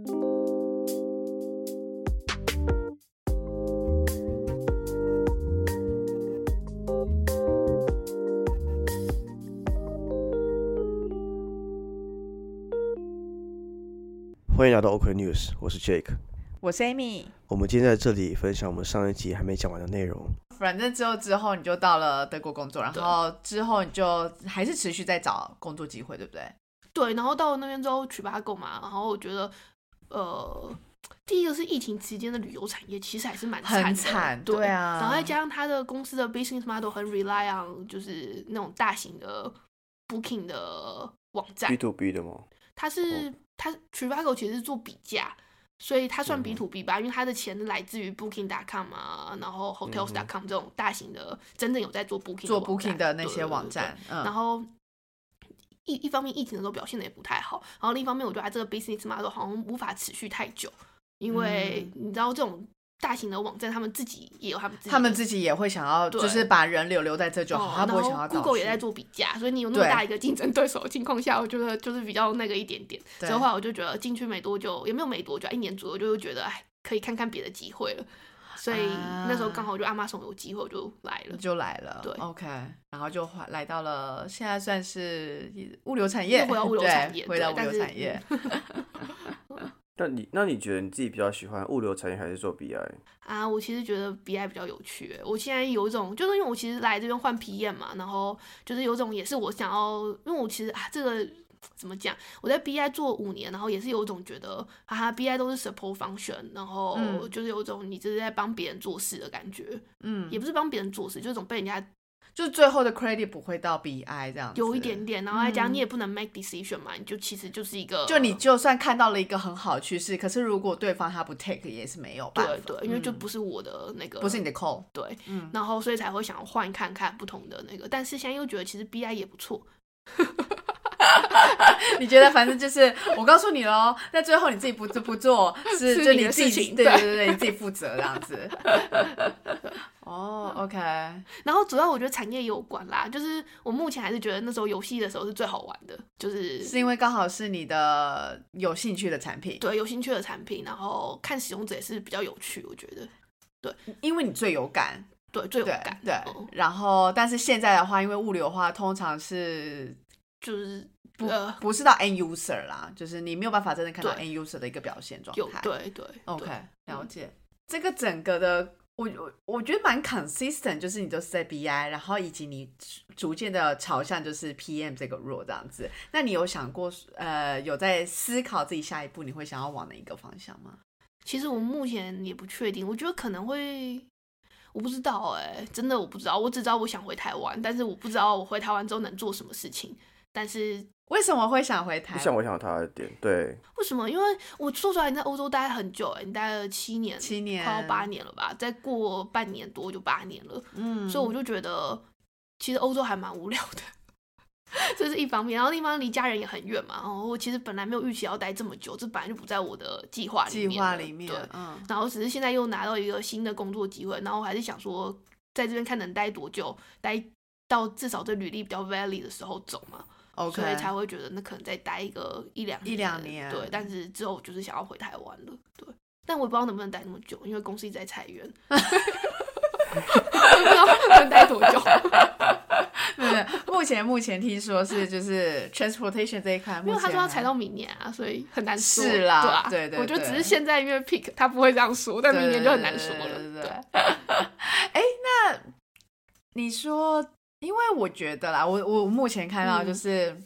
欢迎来到 OK News，我是 Jake。我是 Amy。我们今天在这里分享我们上一集还没讲完的内容。反正之后之后你就到了德国工作，然后之后你就还是持续在找工作机会，对不对？对，然后到了那边之后取八购嘛，然后我觉得，呃，第一个是疫情期间的旅游产业其实还是蛮惨很的，惨，对。对啊。然后再加上他的公司的 business model 很 rely on 就是那种大型的 booking 的网站。B，to B 的吗？他是他 Trivago 其实是做比价，所以它算 B 嗯 to B 吧，因为它的钱是来自于 Booking.com 啊，然后 Hotels.com 这种大型的真正有在做 Booking 做 Booking 的那些对对对对。网站，嗯，然后一一方面疫情的时候表现的也不太好，然后另一方面我觉得它这个 business model 好像无法持续太久，因为嗯你知道这种大型的网站，他们自己也有他们自己，他们自己也会想要，就是把人流留在这就好，哦他不会想要到 Google 也在做比价，所以你有那么大一个竞争对手的情况下，我觉得就是比较那个一点点。对所以后来我就觉得进去没多久，也没有没多久，一年左右就会觉得哎，可以看看别的机会了。所以那时候刚好就阿妈松有机会，我就来了。就来了，对，OK，然后就来来到了现在算是物流产业，又回到物流对产业回到物流产业，那你那你觉得你自己比较喜欢物流产业还是做 BI？啊，我其实觉得 BI 比较有趣欸。我现在有一种，就是因为我其实来这边换 PM 嘛，然后就是有一种也是我想要，因为我其实啊，这个怎么讲？我在 BI 做五年，然后也是有一种觉得啊，BI 都是 support function，然后嗯。就是有一种你这是在帮别人做事的感觉，嗯，也不是帮别人做事，就是被人家就是最后的 credit 不会到 BI 这样子，有一点点，然后再加上嗯你也不能 make decision 嘛，你就其实就是一个就你就算看到了一个很好的趋势，可是如果对方他不 take 也是没有办法，对对，因为就嗯。不是我的那个不是你的 call，对，嗯，然后所以才会想要换看看不同的那个，但是现在又觉得其实 BI 也不错，你觉得反正就是我告诉你喽，那最后你自己不不做是就你自己对对对。对对，你自己负责这样子。哦，OK，然后主要我觉得产业也有关啦，就是我目前还是觉得那时候游戏的时候是最好玩的，就是是因为刚好是你的有兴趣的产品，对有兴趣的产品，然后看使用者也是比较有趣，我觉得。对。因为你最有感，对最有对感，对。嗯。然后，但是现在的话，因为物流的话，通常是就是不呃不是到 end user 啦，就是你没有办法真的看到 end user 的一个表现状态。对对，OK，对了解。这个整个的，我我我觉得蛮 consistent，就是你都是在 BI，然后以及你逐渐的朝向就是 PM 这个 role 这样子。那你有想过，呃，有在思考自己下一步你会想要往哪一个方向吗？其实我目前也不确定，我觉得可能会，我不知道哎、真的我不知道，我只知道我想回台湾，但是我不知道我回台湾之后能做什么事情。但是为什么会想回台湾？不像我想他的点，对，为什么？因为我说出来你在欧洲待很久哎、你待了七年，七年快要八年了吧？再过半年多就八年了，嗯，所以我就觉得其实欧洲还蛮无聊的。这是一方面，然后另一方面离家人也很远嘛。然后我其实本来没有预期要待这么久，这本来就不在我的计划里面计划里面，对，嗯，然后只是现在又拿到一个新的工作机会，然后我还是想说，在这边看能待多久，待到至少这履历比较 valid 的时候走嘛 OK，所以才会觉得那可能再待一个一两一两年对。但是之后就是想要回台湾了，对。但我也不知道能不能待那么久，因为公司一直在裁员，我 不知道能待多久。对，目前目前听说是就是 transportation 这一块，因为他说要裁到明年啊，所以很难说。是啦对啊，对对我觉得只是现在因为 pick 他不会这样说，但明年就很难说了。对哎，那你说，因为我觉得啦，我我目前看到嗯就是。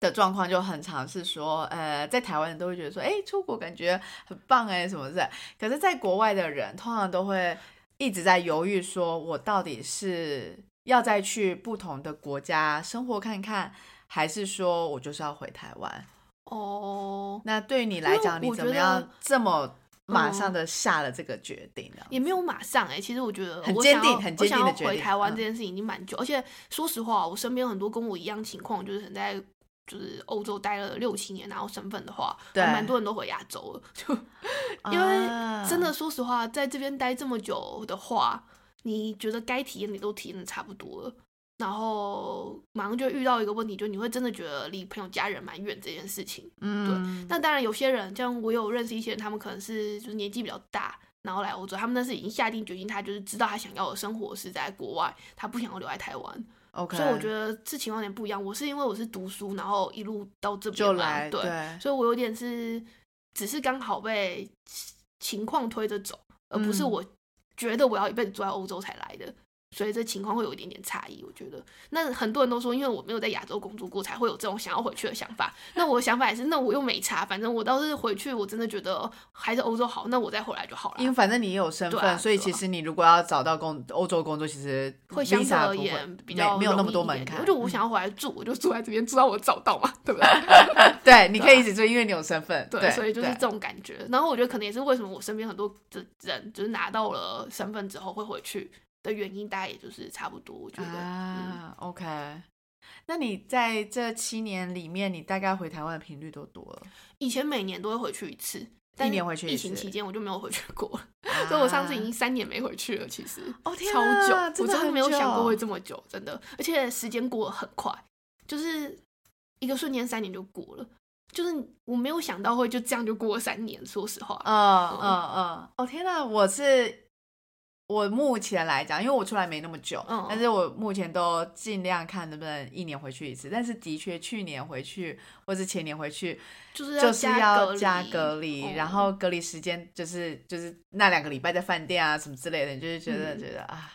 的状况就很常是说，呃，在台湾人都会觉得说，哎，出国感觉很棒哎，什么的。可是，在国外的人通常都会一直在犹豫，说我到底是要再去不同的国家生活看看，还是说我就是要回台湾？哦，那对于你来讲，你怎么样得这么马上嗯的下了这个决定呢？也没有马上哎、其实我觉得很坚我想要定很坚定的决定回台湾嗯这件事情已经蛮久，而且说实话，我身边很多跟我一样情况，就是很在就是欧洲待了六七年，然后身份的话，对蛮多人都回亚洲了，就因为啊真的说实话，在这边待这么久的话，你觉得该体验你都体验的差不多了。然后马上就遇到一个问题，就你会真的觉得离朋友家人蛮远这件事情。嗯，对那当然，有些人像我有认识一些人，他们可能是就是年纪比较大，然后来欧洲，他们那是已经下定决心，他就是知道他想要的生活是在国外，他不想要留在台湾。OK，所以我觉得这情况有点不一样。我是因为我是读书，然后一路到这边来对，所以我有点是只是刚好被情况推着走，而不是嗯我觉得我要一辈子住在欧洲才来的。所以这情况会有一点点差异，我觉得。那很多人都说，因为我没有在亚洲工作过，才会有这种想要回去的想法。那我的想法也是，那我又没差，反正我倒是回去，我真的觉得还是欧洲好，那我再回来就好了。因为反正你也有身份，所以其实你如果要找到工欧洲工作，其实会相对而言比较没没有那么多门槛。我就我想要回来住，我就住在这边，住到我找到嘛，对不对？对，你可以一直住，因为你有身份。对，对，所以就是这种感觉。然后我觉得可能也是为什么我身边很多的人就是拿到了身份之后会回去的原因，大概也就是差不多。我觉得，嗯，啊，OK。那你在这七年里面，你大概回台湾的频率都多了？以前每年都会回去一次，但一年回去一次疫情期间我就没有回去过了，所以我上次已啊经三年没回去了。其实哦天超啊久，我真的没有想过会这么久，真的，而且时间过得很快，就是一个瞬间三年就过了。就是我没有想到会就这样就过了三年，说实话。嗯嗯嗯，哦天哪，我是我目前来讲，因为我出来没那么久，嗯但是我目前都尽量看能不能一年回去一次。但是的确，去年回去或是前年回去，就是就是要加隔离，哦然后隔离时间就是就是那两个礼拜在饭店啊什么之类的，你就是觉得、嗯觉得啊，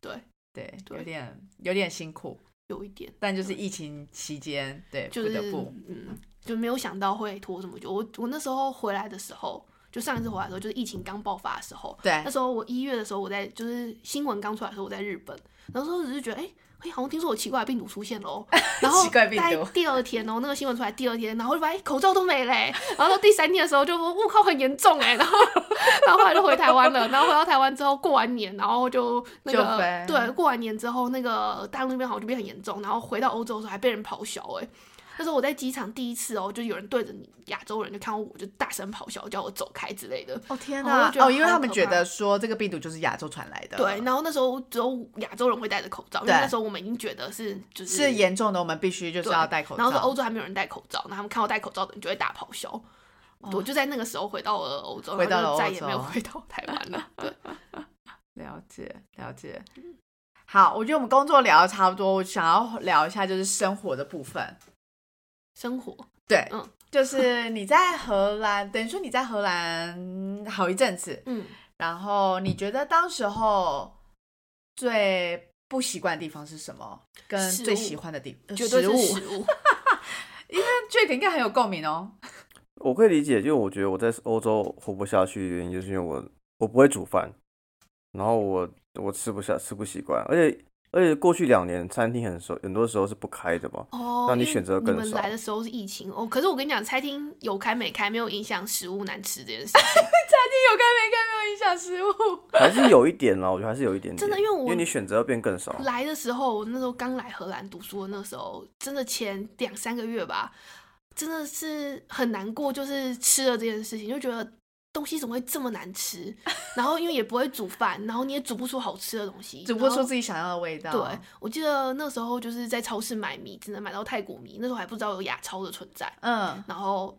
对，对，对有点有点辛苦，有一点。但就是疫情期间，对，就是不得不，嗯，就没有想到会拖这么久。我我那时候回来的时候，就上一次回来的时候，就是疫情刚爆发的时候，对那时候我一月的时候，我在就是新闻刚出来的时候，我在日本，然后那时候只是觉得，哎、哎，好像听说有奇怪的病毒出现喽，然后奇怪病毒大概第二天哦，那个新闻出来第二天，然后就发现哎口罩都没嘞，然后到第三天的时候就说，我靠，很严重哎，然后 然后后来就回台湾了，然后回到台湾之后过完年，然后就那就个飞对，过完年之后那个大陆那边好像就变很严重，然后回到欧洲的时候还被人咆哮哎。那时候我在机场第一次哦，就有人对着你亚洲人就看到我就大声咆哮，叫我走开之类的。哦天我就觉得哪哦，因为他们觉得说这个病毒就是亚洲传来的，对，，然后那时候只有亚洲人会戴着口罩，因为那时候我们已经觉得是就是是严重的，我们必须就是要戴口罩。然后说欧洲还没有人戴口罩，然后他们看到戴口罩的人就会大咆哮。哦我就在那个时候回到了欧洲，回到了欧然后就再也没有回到台湾了。对，了解了解。好，我觉得我们工作聊的差不多，我想要聊一下就是生活的部分。生活对，嗯 就是你在荷兰，等于说你在荷兰好一阵子，嗯，然后你觉得当时候最不习惯的地方是什么？跟最喜欢的地呃绝对是食物食物。Jack 应该很有共鸣哦。我可以理解，因为我觉得我在欧洲活不下去的原因，就是因为我我不会煮饭，然后我我吃不下吃不习惯，而且而且过去两年餐厅很少，很多时候是不开的嘛。哦，因为让你选择更你们少来的时候是疫情哦，可是我跟你讲，餐厅有开没开没有影响食物难吃这件事情。有开没开没有影响食物。还是有一点啦，我觉得还是有一点点，真的因为我因为你选择变更少。来的时候，我那时候刚来荷兰读书的那时候，真的前两三个月吧，真的是很难过，就是吃了这件事情，就觉得东西怎么会这么难吃？然后因为也不会煮饭，然后你也煮不出好吃的东西，煮不出自己想要的味道。对，我记得那时候就是在超市买米，只能买到泰国米，那时候还不知道有亚超的存在，嗯，然后。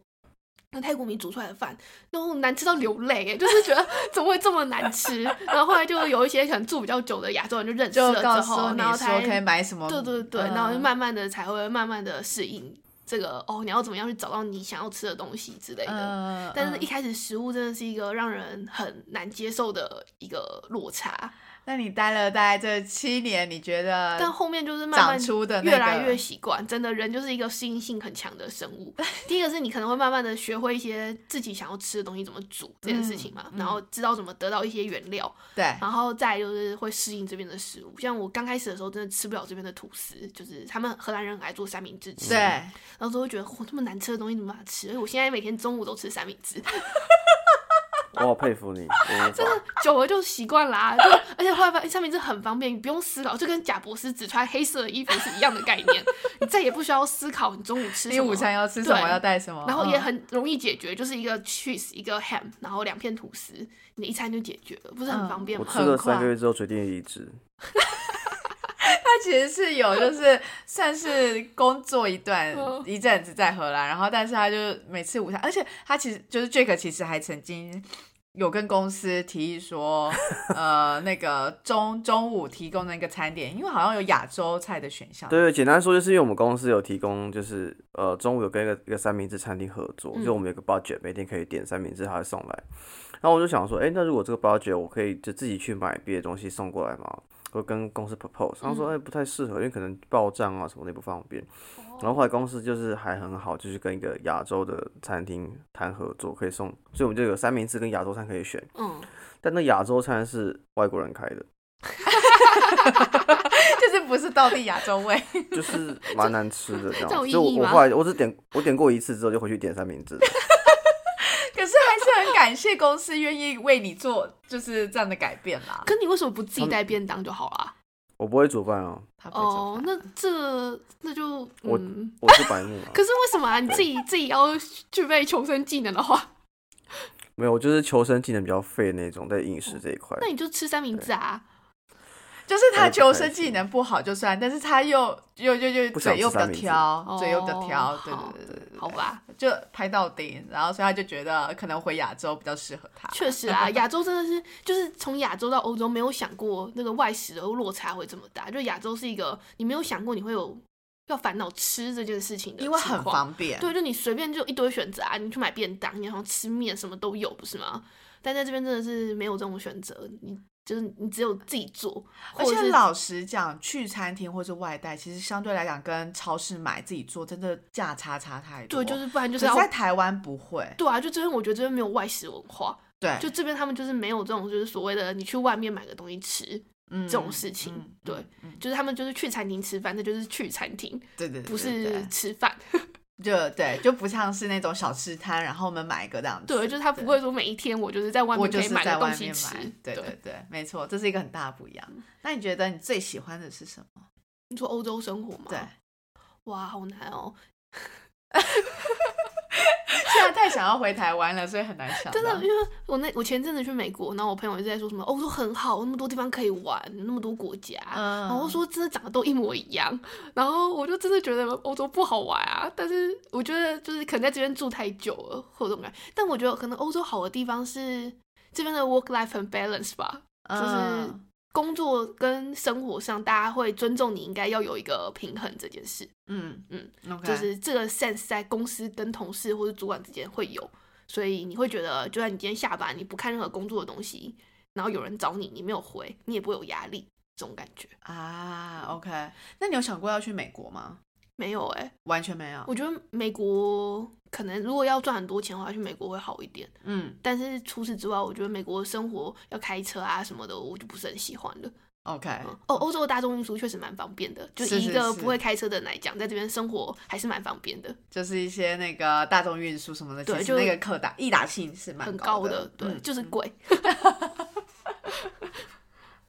那泰国米煮出来的饭，然后难吃到流泪，哎，就是觉得怎么会这么难吃？然后后来就有一些可能住比较久的亚洲人就认识了之后，然后才说可以买什么。对对对，嗯然后就慢慢的才会慢慢的适应这个哦，你要怎么样去找到你想要吃的东西之类的。嗯，但是，一嗯开始食物真的是一个让人很难接受的一个落差，那你待了大概这七年，你觉得但后面就是慢慢出的越来越习惯。真的，人就是一个适应性很强的生物。第一个是你可能会慢慢的学会一些自己想要吃的东西怎么煮这件事情嘛，嗯然后知道怎么得到一些原料，对然后再就是会适应这边的食物。像我刚开始的时候，真的吃不了这边的吐司，就是他们荷兰人很爱做三明治吃，对，然后就会觉得，嚯，这么难吃的东西怎么办法吃？而且我现在每天中午都吃三明治，我好佩服你，真的。久了就习惯啦、就而且后来发现上面是很方便，你不用思考，就跟贾博士只穿黑色的衣服是一样的概念，你再也不需要思考你中午吃什么。你午餐要吃什么，要带什么，然后也嗯很容易解决，就是一个 cheese，一个 ham，然后两片吐司，你的一餐就解决了，不是很嗯方便吗？我吃了三个月之后决定离职，他其实是有，就是算是工作一段嗯一阵子在荷兰，然后但是他就每次午餐，而且他其实就是 Jake 其实还曾经有跟公司提议说，呃，那个中中午提供那个餐点，因为好像有亚洲菜的选项。对对，简单说就是因为我们公司有提供，就是呃中午有跟一个一个三明治餐厅合作，嗯就我们有个 budget，每天可以点三明治，他会送来。然后我就想说，哎，那如果这个 budget 我可以就自己去买别的东西送过来嘛？我跟公司 propose，他说，哎，不太适合，因为可能报账啊什么的不方便。然后后来公司就是还很好，就是跟一个亚洲的餐厅谈合作，可以送，所以我们就有三明治跟亚洲餐可以选。嗯，但那亚洲餐是外国人开的，就是不是道地亚洲味。就是 蛮难吃的这这有样。就我后来我只点我点过一次之后就回去点三明治了。可是还是很感谢公司愿意为你做就是这样的改变啦。可你为什么不自己带便当就好啦？我不会煮饭啊，他不会做饭，哦那这那就我嗯，我是白目啊。可是为什么啊？你自己 自己要具备求生技能的话，没有，我就是求生技能比较废的那种，在饮食这一块那。你就吃三明治啊。就是他求生技能不好就算，但是他又又又又嘴又比较吃三明治挑，嘴又比较挑，对对对对对，好吧，就拍到顶，然后所以他就觉得可能回亚洲比较适合他。确实啊，亚洲真的是就是从亚洲到欧洲，没有想过那个外食的落差会这么大。就亚洲是一个你没有想过你会有要烦恼吃这件事情的情，因为很方便，对，就你随便就一堆选择啊，你去买便当，你好像吃面什么都有，不是吗？但在这边真的是没有这种选择，你就是你只有自己做，而且老实讲，去餐厅或是外带，其实相对来讲跟超市买自己做，真的价差差太多。对，就是不然就是在台湾不会，对啊，就这边我觉得这边没有外食文化，对，就这边他们就是没有这种就是所谓的你去外面买个东西吃，这这种事情对就是他们就是去餐厅吃饭，那就是去餐厅，对对，对不对是吃饭。就对，就不像是那种小吃摊，然后我们买一个这样子。对，就是他不会说每一天我就是在外面可以就是在外买个东西吃面买。。对对对对，没错，这是一个很大的不一样。那你觉得你最喜欢的是什么？你说欧洲生活吗？对，哇，好难哦。现在太想要回台湾了，所以很难想。真的，因为我那我前阵子去美国，然后我朋友一直在说什么欧洲很好，那么多地方可以玩，那么多国家，嗯然后说真的长得都一模一样，然后我就真的觉得欧洲不好玩啊。但是我觉得就是可能在这边住太久了，会有这种感觉。但我觉得可能欧洲好的地方是这边的 work life 很 balance 吧，就是嗯工作跟生活上大家会尊重你，应该要有一个平衡这件事。嗯嗯，OK，就是这个 sense 在公司跟同事或者主管之间会有，所以你会觉得，就算你今天下班，你不看任何工作的东西，然后有人找你，你没有回，你也不会有压力，这种感觉啊，OK。那你有想过要去美国吗？没有哎、完全没有。我觉得美国可能如果要赚很多钱的话，去美国会好一点，嗯但是除此之外，我觉得美国生活要开车啊什么的，我就不是很喜欢了。，OK，嗯哦，欧洲的大众运输确实蛮方便的，就以一个不会开车的人来讲，在这边生活还是蛮方便的。就是一些那个大众运输什么的，对就那个可打易打性是蛮很高高的，对，嗯就是贵。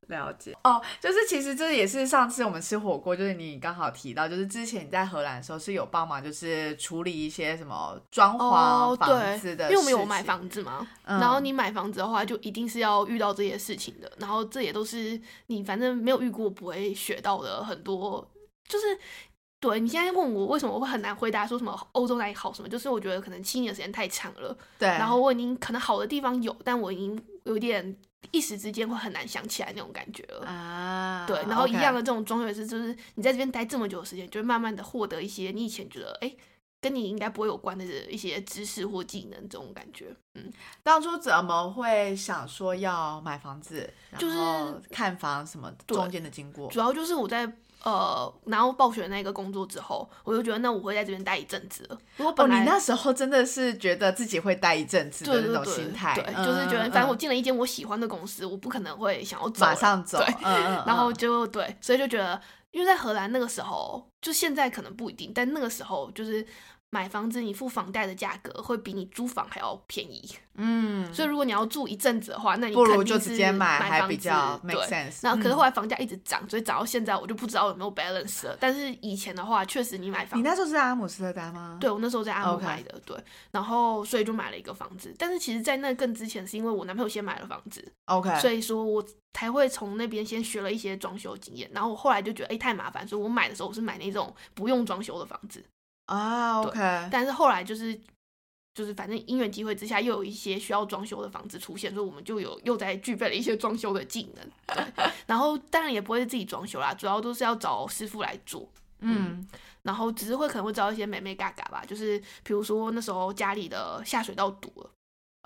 了解哦，就是其实这也是上次我们吃火锅，就是你刚好提到，就是之前你在荷兰的时候是有帮忙，就是处理一些什么装潢哦，房对子，的因为我们有买房子嘛，嗯然后你买房子的话，就一定是要遇到这些事情的，然后这也都是你反正没有遇过不会学到的很多，就是。对你现在问我为什么我会很难回答说什么欧洲哪里好什么，就是我觉得可能七年的时间太长了，对，然后我已经可能好的地方有，但我已经有点一时之间会很难想起来那种感觉了。啊，对，然后一样的这种装也是，就是你在这边待这么久的时间，就会慢慢的获得一些你以前觉得哎、诶跟你应该不会有关的一些知识或技能这种感觉。嗯，当初怎么会想说要买房子，就是看房什么中间的经过？主要就是我在呃然后暴雪那个工作之后，我就觉得那我会在这边待一阵子了。如果哦，本来、你那时候真的是觉得自己会待一阵子的那种对对对心态，对，嗯就是觉得嗯反正我嗯进了一间我喜欢的公司，我不可能会想要走马上走，对嗯嗯，然后嗯就对，所以就觉得，因为在荷兰那个时候，就现在可能不一定，但那个时候就是买房子你付房贷的价格会比你租房还要便宜，嗯，所以如果你要住一阵子的话，那你不如就是直接买，还比较 make 对 sense。然后可是嗯后来房价一直涨，所以涨到现在我就不知道有没有 balance 了。但是以前的话，确实你买房你那时候是在阿姆斯特丹吗？对我那时候在阿姆买的对，然后所以就买了一个房子。但是其实，在那更之前，是因为我男朋友先买了房子，，OK，所以说我才会从那边先学了一些装修经验。然后我后来就觉得，哎、太麻烦，所以我买的时候我是买那种不用装修的房子。啊对，OK，但是后来就是就是反正因缘机会之下，又有一些需要装修的房子出现，所以我们就有又在具备了一些装修的技能。对，然后当然也不会自己装修啦，主要都是要找师傅来做。嗯，然后只是会可能会招一些美美嘎嘎吧，就是比如说那时候家里的下水道堵了，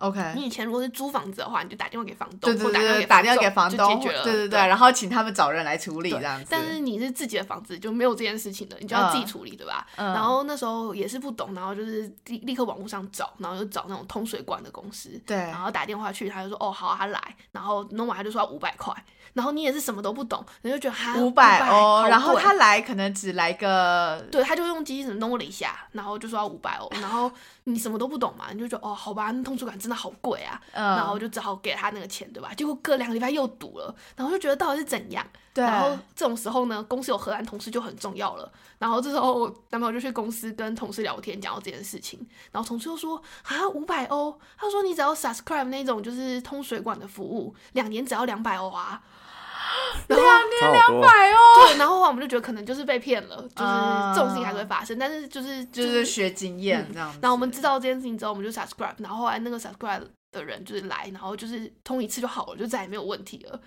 OK，你以前如果是租房子的话，你就打电话给房东，对对或对对，打电话给给房东，就解决了，对对对，然后请他们找人来处理这样子。但是你是自己的房子就没有这件事情的，你就要自己处理，对吧？嗯然后那时候也是不懂，然后就是立立刻网络上找，然后就找那种通水管的公司，对然后打电话去，他就说哦好、啊，他来，然后弄完他就说要五百块，然后你也是什么都不懂，你就觉得哈五百哦，然后他来可能只来个对，他就用机器弄了一下，然后就说要五百哦，然后你什么都不懂嘛，你就觉得哦，好吧，那通水管真的好贵啊，嗯，然后就只好给他那个钱，对吧？结果隔两个礼拜又堵了，然后就觉得到底是怎样？对，然后这种时候呢，公司有荷兰同事就很重要了。然后这时候我男朋友就去公司跟同事聊天，讲到这件事情，然后同事就说啊五百欧，他说你只要 subscribe 那种就是通水管的服务，两年只要两百欧啊。然后差好多。百哦，对，然后后来我们就觉得可能就是被骗了，就是啊这种事情还是会发生，但是就是就是学经验这样子。然后我们知道这件事情之后，我们就 subscribe，然后后来那个 subscribe 的人就是来，然后就是通一次就好了，就再也没有问题了。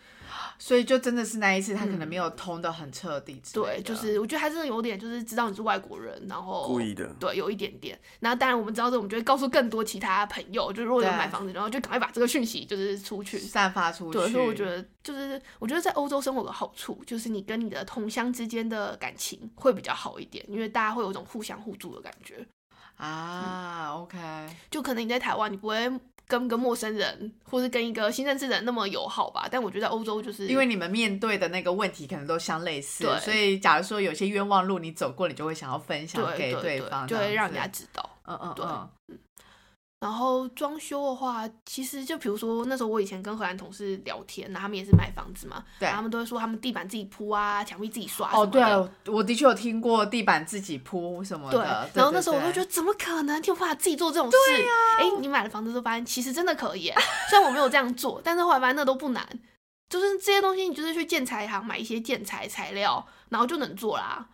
所以就真的是那一次，他可能没有通的很彻底。对，就是我觉得他真的有点就是知道你是外国人，然后故意的对，有一点点。然后当然我们知道这，我们就会告诉更多其他朋友，就如果有买房子，然后就赶快把这个讯息就是出去。散发出去。对，所以我觉得就是，我觉得在欧洲生活的好处，就是你跟你的同乡之间的感情会比较好一点，因为大家会有一种互相互助的感觉。啊，OK，就可能你在台湾，你不会跟个陌生人，或是跟一个新认识的人那么友好吧？但我觉得在欧洲就是因为你们面对的那个问题可能都相类似，对所以假如说有些冤枉路你走过，你就会想要分享给对方，就会让人家知道。对嗯嗯嗯，然后装修的话，其实就比如说那时候我以前跟荷兰同事聊天，那他们也是买房子嘛，对他们都会说他们地板自己铺啊，墙壁自己刷。哦，对啊，我的确有听过地板自己铺什么对的，，然后那时候我就觉得得怎么可能？你有办法自己做这种事？对呀、哎、你买了房子之后发现其实真的可以耶，虽然我没有这样做，但是后来发现那都不难，就是这些东西你就是去建材行买一些建材材料，然后就能做啦。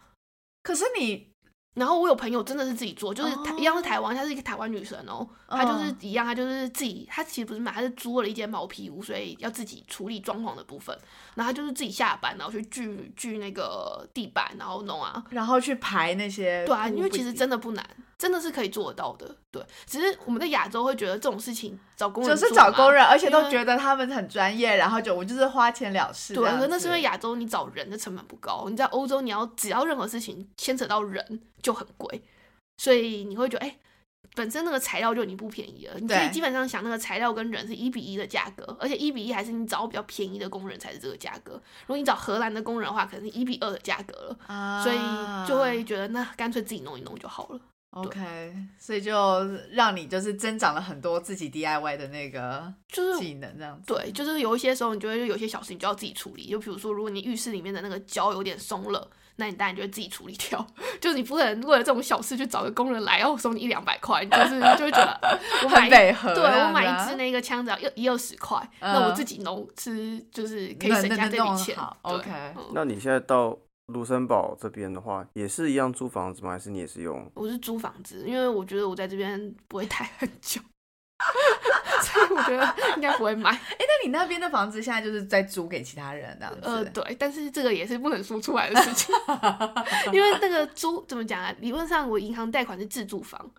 可是你然后我有朋友真的是自己做，就是一样是台湾，她是一个台湾女生哦，她就是嗯一样，她就是自己，她其实不是买，她是租了一间毛坯屋，所以要自己处理装潢的部分。然后她就是自己下班，然后去锯锯那个地板，然后弄啊。然后去排那些对啊，因为其实真的不难，真的是可以做得到的。对，只是我们在亚洲会觉得这种事情找工人就是找工人，而且都觉得他们很专业，然后就我就是花钱了事对，可是那是因为亚洲你找人的成本不高，你在欧洲你要只要任何事情牵扯到人就很贵，所以你会觉得哎、本身那个材料就已经不便宜了，你可以基本上想那个材料跟人是一比一的价格，而且一比一还是你找比较便宜的工人才是这个价格。如果你找荷兰的工人的话，可能是一比二的价格了，啊，所以就会觉得那干脆自己弄一弄就好了。OK，所以就让你就是增长了很多自己 DIY 的那个就是技能，这样子。对，就是有一些时候，你就会有些小事你就要自己处理。就比如说，如果你浴室里面的那个胶有点松了，那你当然就会自己处理掉。就是你不可能为了这种小事去找个工人来，然后收你一两百块，你就是就会觉得 我买很北河对我买一支那个枪只要一一二十块，那我嗯自己弄吃就是可以省下这笔钱 OK 嗯那你现在到卢森堡这边的话，也是一样租房子吗？还是你也是用？我是租房子，因为我觉得我在这边不会待很久，所以我觉得应该不会买。哎那你那边的房子现在就是在租给其他人这样子？呃，对，但是这个也是不能说出来的事情，因为那个租怎么讲啊？理论上我银行贷款是自住房，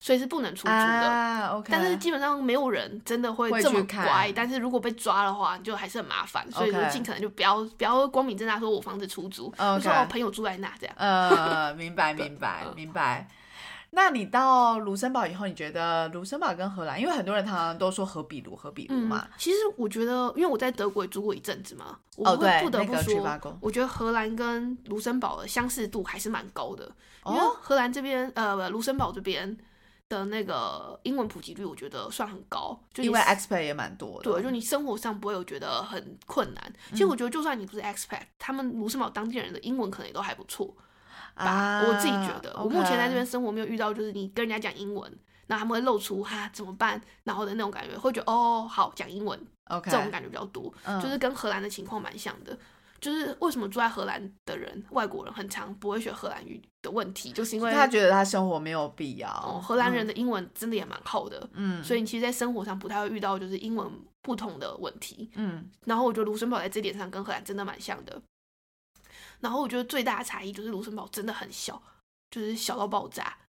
所以是不能出租的。但是基本上没有人真的会这么乖，但是如果被抓的话，就还是很麻烦，所以就尽可能就不要不要光明正大说我房子出租，说我朋友住在那这样。呃，明白明白嗯明白。那你到卢森堡以后，你觉得卢森堡跟荷兰，因为很多人常常都说荷比卢，荷比卢嗯嘛，，其实我觉得，因为我在德国也住过一阵子嘛，我会不得不说，我觉得荷兰跟卢森堡的相似度还是蛮高的。因为哦，荷兰这边，呃，卢森堡这边的那个英文普及率，我觉得算很高，就因为 expat 也蛮多的，对，就你生活上不会有觉得很困难。其嗯实我觉得，就算你不是 expat，他们卢森堡当地人的英文可能也都还不错吧。啊，我自己觉得，我目前在这边生活没有遇到，就是你跟人家讲英文，然后他们会露出哈怎么办，然后的那种感觉，会觉得哦好讲英文。OK 这种感觉比较多，嗯。就是跟荷兰的情况蛮像的。就是为什么住在荷兰的人，外国人很常不会学荷兰语的问题，就是因为他觉得他生活没有必要。哦，荷兰人的英文真的也蛮好的，嗯，所以你其实，在生活上不太会遇到就是英文不同的问题。嗯然后我觉得卢森堡在这点上跟荷兰真的蛮像的。然后我觉得最大的差异就是卢森堡真的很小，就是小到爆炸，就是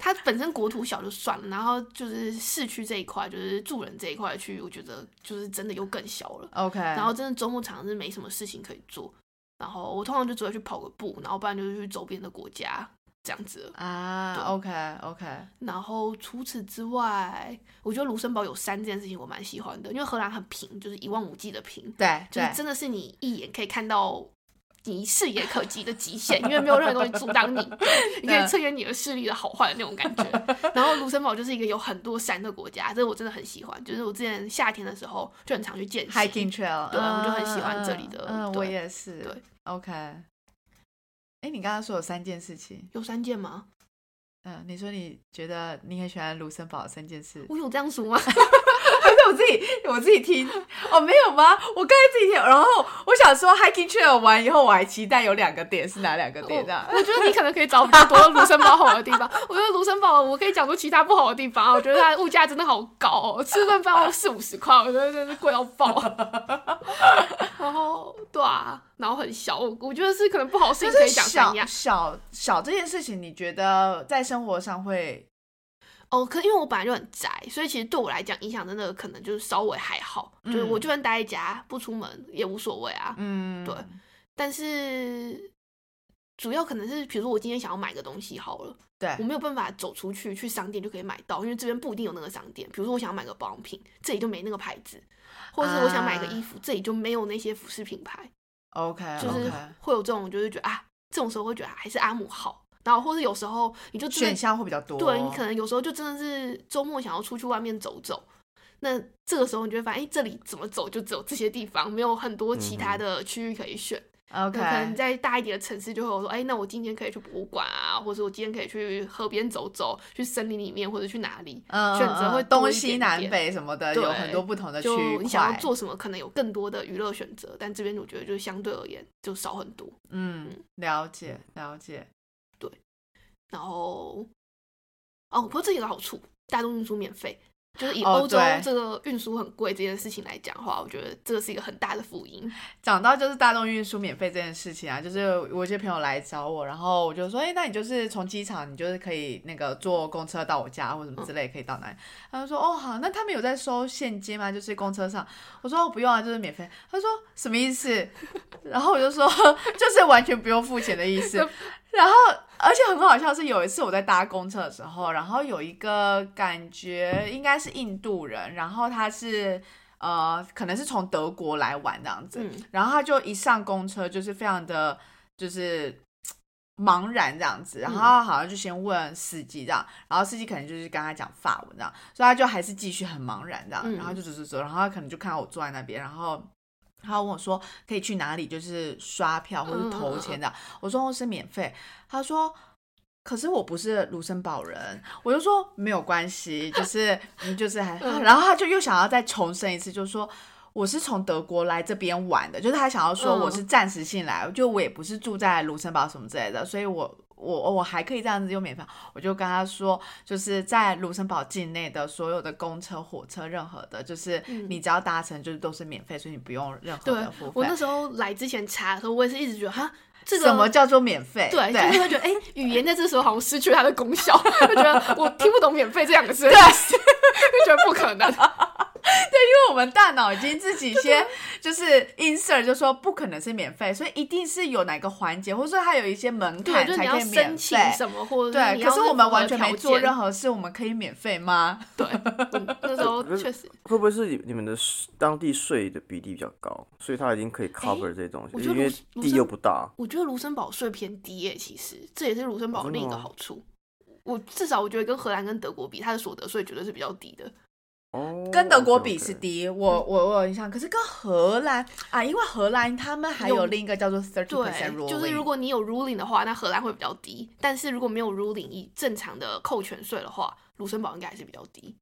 它本身国土小就算了，然后就是市区这一块，就是住人这一块区域，我觉得就是真的又更小了。OK，然后真的周末常常是没什么事情可以做，然后我通常就只会去跑个步，然后不然就是去周边的国家这样子。啊，OK OK，然后除此之外，我觉得卢森堡有山这件事情我蛮喜欢的，因为荷兰很平，就是一望无际的平，对对，就是真的是你一眼可以看到你视野可及的极限，因为没有任何东西阻挡你，你可以测验你的视力的好坏的那种感觉。然后卢森堡就是一个有很多山的国家，这个我真的很喜欢。就是我之前夏天的时候就很常去健行 hiking trail，对我就很喜嗯欢这里的嗯，我也是，对，OK。哎，你刚刚说有三件事情，有三件吗？嗯，你说你觉得你很喜欢卢森堡的三件事，我有这样说吗？我自己我自己听？哦，没有吗？我刚才自己听，然后我想说 hiking trail 完以后，我还期待有两个点是哪两个点这样？我觉得你可能可以找比较多卢森堡好的地方。我觉得卢森堡我可以讲出其他不好的地方，我觉得它物价真的好高、哦，吃顿饭要四五十块，我觉得真的是贵到爆。然后对啊，然后很小，我我觉得是可能不好的事情可以讲小。小小这件事情，你觉得在生活上会哦，可因为我本来就很宅，所以其实对我来讲影响真的可能就是稍微还好，就是我就算待在家不出门也无所谓啊。嗯对但是主要可能是，比如说我今天想要买个东西好了。对我没有办法走出去去商店就可以买到，因为这边不一定有那个商店。比如说我想要买个保养品，这里就没那个牌子，或者是我想买个衣服，这里就没有那些服饰品牌，OK 就是会有这种就是觉得啊，这种时候会觉得还是阿姆好。然后或者有时候你就真选的项会比较多，对你可能有时候就真的是周末想要出去外面走走，那这个时候你就会发现，哎，这里怎么走就只有这些地方，没有很多其他的区域可以选。OK，可能在大一点的城市就会有说，哎，那我今天可以去博物馆啊，或者我今天可以去河边走走，去森林里面，或者去哪里，嗯选择会东西南北什么的，对有很多不同的区域。你想要做什么，可能有更多的娱乐选择，但这边我觉得就相对而言就少很多。嗯，了解了解。然后，哦，不过这有个好处，大众运输免费。就是以哦欧洲这个运输很贵这件事情来讲的话，我觉得这个是一个很大的福音。讲到就是大众运输免费这件事情啊，就是我一些朋友来找我，然后我就说，哎、那你就是从机场，你就是可以那个坐公车到我家或什么之类，可以到哪里？他就说，哦，好，那他们有在收现金吗？就是公车上？我说、哦、不用啊，就是免费。他说什么意思？然后我就说，就是完全不用付钱的意思。然后，而且很好笑是，有一次我在搭公车的时候，然后有一个感觉应该是印度人，然后他是呃，可能是从德国来玩这样子，嗯然后他就一上公车就是非常的，就是茫然这样子，然后他好像就先问司机这样，然后司机可能就是跟他讲法文这样，所以他就还是继续很茫然这样，嗯然后就走走走，然后他可能就看到我坐在那边，然后。他问我说：“可以去哪里？就是刷票或者投钱的。我说：“哦，是免费。”他说：“可是我不是卢森堡人。”我就说：“没有关系，就是你就是还……”嗯 然后他就又想要再重申一次，就是说。我是从德国来这边玩的，就是他想要说嗯我是暂时性来，就我也不是住在卢森堡什么之类的，所以我我我还可以这样子用免费，我就跟他说，就是在卢森堡境内的所有的公车、火车，任何的，就是嗯你只要搭乘，就是都是免费，所以你不用任何的付费。我那时候来之前查的时候，我也是一直觉得哈，这个什么叫做免费？对，对就是会觉得哎、语言在这时候好像失去了它的功效，就觉得我听不懂“免费”这两个字对，就觉得不可能。因为我们大脑已经自己先就是 insert 就说不可能是免费，所以一定是有哪个环节，或者说它有一些门对，槛就是你要才可以免申请费。什么，或者对，可是我们完全没做任何事，我们可以免费吗？对，嗯那时候 确实，会不会是你们的税当地税的比例比较高，所以它已经可以 cover 这些东西，我觉得因为地又不大。我觉得卢森堡税偏低耶，其实这也是卢森堡的另一个好处。我至少我觉得跟荷兰跟德国比，它的所得税绝对是比较低的。哦，跟德国比是低，我我我有印象。可是跟荷兰啊，因为荷兰他们还有有另一个叫做 thirty 对 percent ruling，就是如果你有 ruling 的话，那荷兰会比较低；但是如果没有 ruling，以正常的扣全税的话，卢森堡应该还是比较低。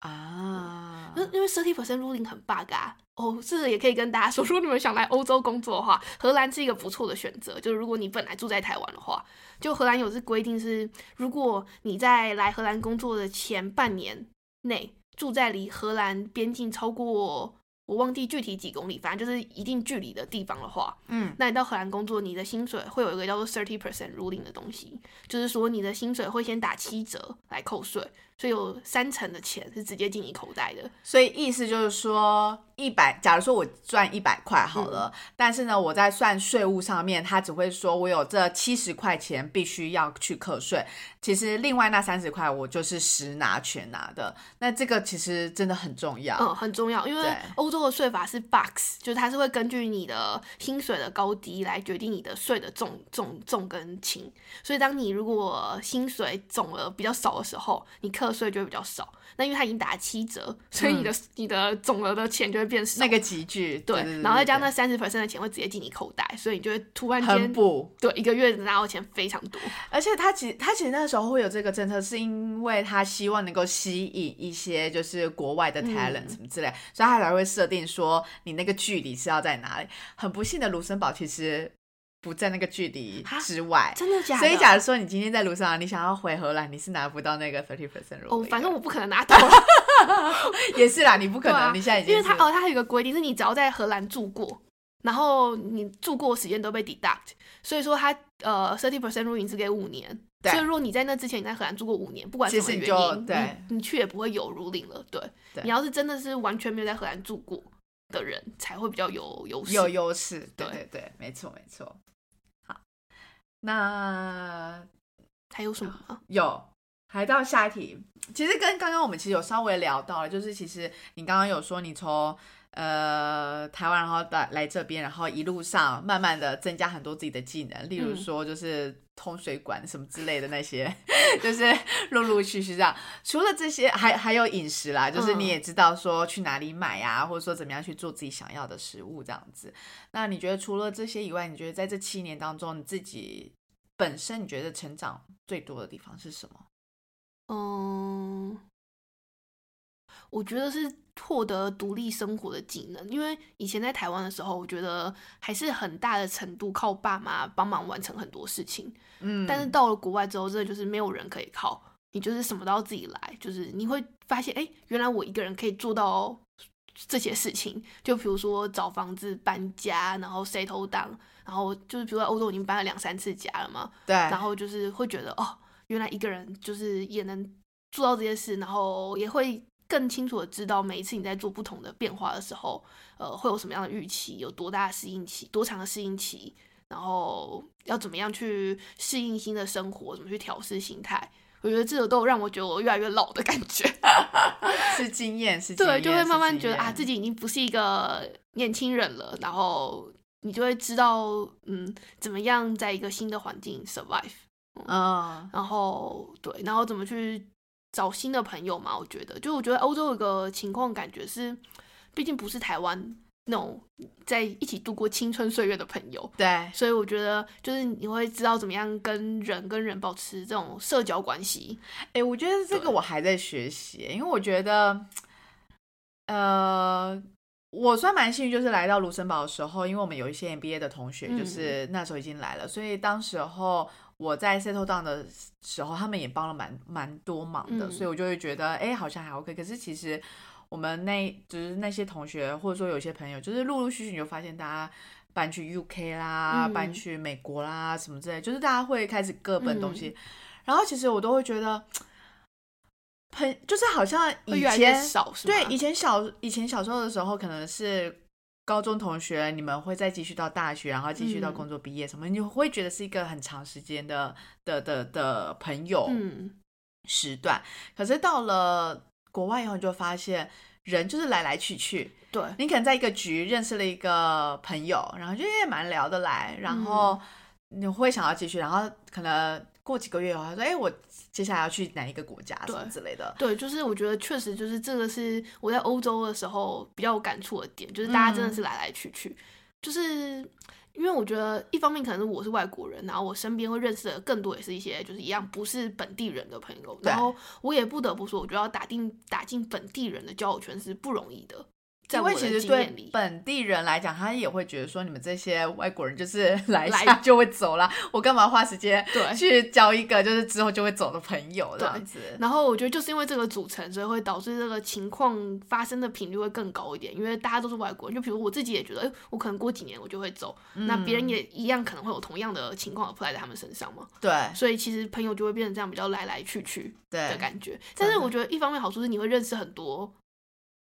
啊那、因为 thirty percent ruling 很 bug 啊。哦，这个也可以跟大家说，如果你们想来欧洲工作的话，荷兰是一个不错的选择。就是如果你本来住在台湾的话，就荷兰有这规定是，如果你在来荷兰工作的前半年内住在离荷兰边境超过我忘记具体几公里，反正就是一定距离的地方的话，嗯那你到荷兰工作，你的薪水会有一个叫做 thirty percent ruling 的东西，就是说你的薪水会先打七折来扣税，所以有三成的钱是直接进你口袋的。所以意思就是说，一百，假如说我赚一百块好了，但是呢，我在算税务上面，他只会说我有这七十块钱必须要去课税，其实另外那三十块我就是实拿全拿的。那这个其实真的很重要。嗯，很重要，因为欧洲的税法是 box，就是它是会根据你的薪水的高低来决定你的税的重重重跟轻。所以当你如果薪水总额比较少的时候，你课税就会比较少。那因为它已经打七折，所以你的、你的总额的钱就会变少。那个集聚，对，对，然后再加上那对三十 percent 的钱会直接进你口袋，所以你就会突然很间补。对一个月拿到钱非常多。而且他其实他其实那个时候会有这个政策，是因为他希望能够吸引一些就是国外的 talent 什么之类，所以他才会设定说你那个距离是要在哪里。很不幸的，卢森堡其实不在那个距离之外。真的假的？所以，假如说你今天在卢森堡，你想要回荷兰，你是拿不到那个 thirty percent 哦，反正我不可能拿到。也是啦，你不可能，啊你现在已经因为他哦，他还有一个规定是你只要在荷兰住过，然后你住过的时间都被 deduct，所以说他呃 thirty percent ruling 是给五年。所以如果你在那之前你在荷兰住过五年，不管什么原因，对你，你去也不会有 ruling 了。对，对你要是真的是完全没有在荷兰住过的人，才会比较有优势。有优势。对对对对，没错没错。好，那还有什么？有，还到下一题。其实跟刚刚我们其实有稍微聊到了，就是其实你刚刚有说你从呃台湾然后来来这边，然后一路上慢慢的增加很多自己的技能，例如嗯说就是通水管什么之类的那些，就是陆陆续续这样。除了这些，还还有饮食啦，就是你嗯也知道说去哪里买啊，或者说怎么样去做自己想要的食物这样子。那你觉得除了这些以外，你觉得在这七年当中，你自己本身你觉得成长最多的地方是什么？嗯，我觉得是获得独立生活的技能，因为以前在台湾的时候，我觉得还是很大的程度靠爸妈帮忙完成很多事情。嗯但是到了国外之后，真的就是没有人可以靠，你就是什么都要自己来，就是你会发现，哎，原来我一个人可以做到这些事情。就比如说找房子、搬家，然后 settle down，然后就是比如说欧洲已经搬了两三次家了嘛，对，然后就是会觉得哦，原来一个人就是也能做到这些事，然后也会更清楚的知道每一次你在做不同的变化的时候，呃，会有什么样的预期，有多大的适应期，多长的适应期，然后要怎么样去适应新的生活，怎么去调试心态。我觉得这个都有让我觉得我越来越老的感觉，是经验，是经对，就会慢慢觉得啊，自己已经不是一个年轻人了，然后你就会知道，嗯，怎么样在一个新的环境 survive。嗯然后对，然后怎么去找新的朋友嘛？我觉得，就我觉得欧洲有个情况，感觉是，毕竟不是台湾那种在一起度过青春岁月的朋友，对，所以我觉得就是你会知道怎么样跟人跟人保持这种社交关系。哎，我觉得这个我还在学习，因为我觉得，呃，我算蛮幸运，就是来到卢森堡的时候，因为我们有一些 MBA 的同学，嗯就是那时候已经来了，所以当时候我在 settle down 的时候，他们也帮了蛮蛮多忙的，嗯所以我就会觉得，哎，好像还 OK。可是其实我们那就是那些同学，或者说有些朋友，就是陆陆续续你就发现大家。搬去 UK 啦，嗯搬去美国啦，什么之类，就是大家会开始各奔东西。嗯然后其实我都会觉得，朋就是好像以前？对以前小以前小时候的时候，可能是高中同学，你们会再继续到大学，然后继续到嗯。工作毕业什么，你会觉得是一个很长时间的的的的朋友嗯，时段。可是到了国外以后，你就发现人就是来来去去，对，你可能在一个局认识了一个朋友，然后就也蛮聊得来，然后你会想要继续，然后可能过几个月他说：“哎、我接下来要去哪一个国家？什么之类的。对，就是我觉得确实就是这个是我在欧洲的时候比较有感触的点，就是大家真的嗯。是来来去去，就是因为我觉得一方面可能是我是外国人，然后我身边会认识的更多也是一些就是一样不是本地人的朋友，然后我也不得不说，我觉得要打进打进本地人的交友圈是不容易的，在因为其实对。本地人来讲，他也会觉得说你们这些外国人就是 来就会走了，我干嘛花时间对去交一个就是之后就会走的朋友这样子？然后我觉得就是因为这个组成，所以会导致这个情况发生的频率会更高一点，因为大家都是外国人。就比如我自己也觉得，哎，我可能过几年我就会走，那别人也一样可能会有同样的情况 apply 在他们身上嘛。对所以其实朋友就会变成这样比较来来去去的，感觉。但是我觉得一方面好处是你会认识很多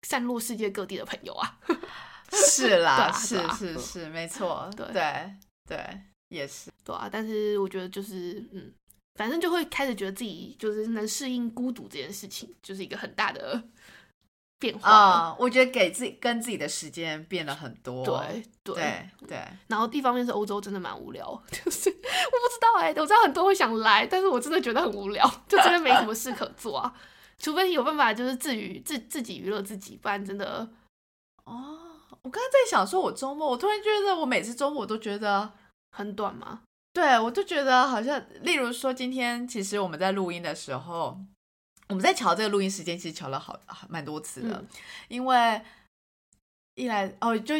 散落世界各地的朋友啊。是啦，啊是是是，没错，对对对，也是。对啊，但是我觉得就是嗯，反正就会开始觉得自己就是能适应孤独这件事情，就是一个很大的变化我觉得给自己跟自己的时间变了很多。对对对对，然后一方面是欧洲真的蛮无聊，就是我不知道哎、我知道很多人会想来，但是我真的觉得很无聊，就真的没什么事可做啊。除非有办法就是自娱自自己娱乐自己，不然真的哦，我刚才在想说，我周末，我突然觉得我每次周末我都觉得。很短嘛。对，我就觉得好像，例如说，今天其实我们在录音的时候，我们在瞧这个录音时间，其实瞧了好好蛮多次的，嗯因为一来哦，就